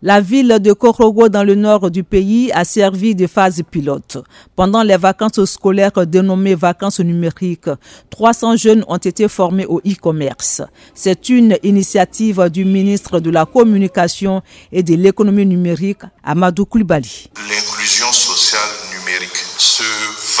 La ville de Korogo dans le nord du pays a servi de phase pilote. Pendant les vacances scolaires dénommées vacances numériques, 300 jeunes ont été formés au e-commerce. C'est une initiative du ministre de la Communication et de l'économie numérique, Amadou Koulibaly. L'inclusion sociale numérique, ce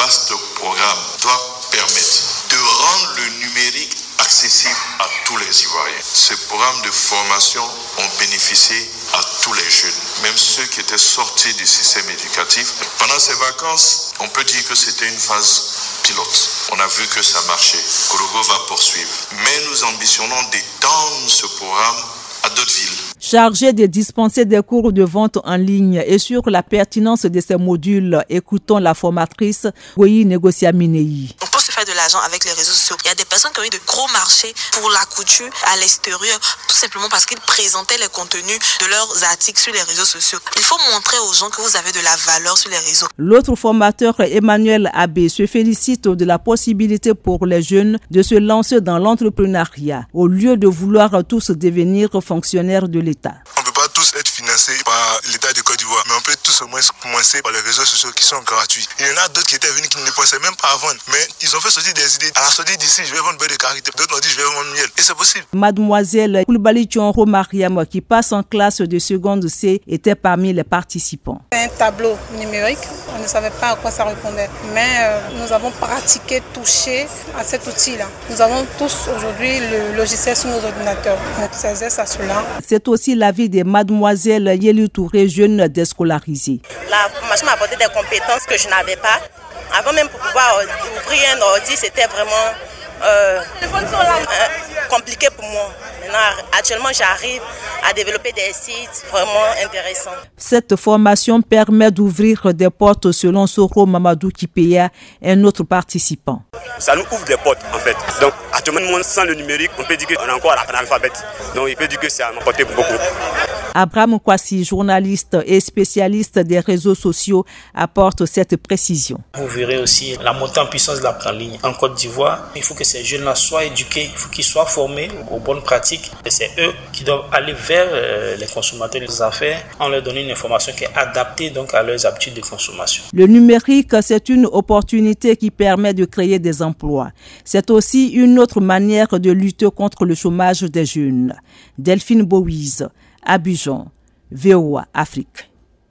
vaste programme doit permettre de rendre le numérique accessible à tous les Ivoiriens. Ce programme de formation ont bénéficié à tous les jeunes, même ceux qui étaient sortis du système éducatif. Pendant ces vacances, on peut dire que c'était une phase pilote. On a vu que ça marchait. Korogo va poursuivre. Mais nous ambitionnons d'étendre ce programme d'autres villes. Chargé de dispenser des cours de vente en ligne et sur la pertinence de ces modules, écoutons la formatrice Goyi Negocia Minei de l'argent avec les réseaux sociaux. Il y a des personnes qui ont eu de gros marchés pour la couture à l'extérieur, tout simplement parce qu'ils présentaient les contenus de leurs articles sur les réseaux sociaux. Il faut montrer aux gens que vous avez de la valeur sur les réseaux. L'autre formateur, Emmanuel Abbé, se félicite de la possibilité pour les jeunes de se lancer dans l'entrepreneuriat au lieu de vouloir tous devenir fonctionnaires de l'État tous être financés par l'État de Côte d'Ivoire, mais on peut tous au moins commencer par les réseaux sociaux qui sont gratuits. Il y en a d'autres qui étaient venus qui ne pensaient même pas à vendre, mais ils ont fait sortir des idées. À la sortie d'ici, je vais vendre beurre de karité. D'autres ont dit, je vais vendre miel. Et c'est possible. Mademoiselle Koulibaly Chonro Mariam, qui passe en classe de seconde C, était parmi les participants. Un tableau numérique, on ne savait pas à quoi ça répondait, mais euh, nous avons pratiqué, touché à cet outil-là. Nous avons tous aujourd'hui le logiciel sur nos ordinateurs. On s'exerce à cela. C'est aussi l'avis des mademoiselles mademoiselle Yeli Touré, jeune déscolarisée. La formation m'a apporté des compétences que je n'avais pas. Avant même pour pouvoir ouvrir un ordi, c'était vraiment euh, euh, compliqué pour moi. Maintenant, actuellement, j'arrive à développer des sites vraiment intéressants. Cette formation permet d'ouvrir des portes selon Soro Mamadou Kipeya, un autre participant. Ça nous ouvre des portes en fait. Donc, actuellement, sans le numérique, on peut dire qu'on est encore analphabète. Donc, il peut dire que ça m'a apporté beaucoup. Abraham Kwasi, journaliste et spécialiste des réseaux sociaux, apporte cette précision. Vous verrez aussi la montée en puissance de la ligne en Côte d'Ivoire. Il faut que ces jeunes-là soient éduqués, il faut qu'ils soient formés aux bonnes pratiques. Et c'est eux qui doivent aller vers euh, les consommateurs des affaires en leur donnant une information qui est adaptée donc à leurs habitudes de consommation. Le numérique, c'est une opportunité qui permet de créer des emplois. C'est aussi une autre manière de lutter contre le chômage des jeunes. Delphine Bowies, Abidjan, VOA Afrique.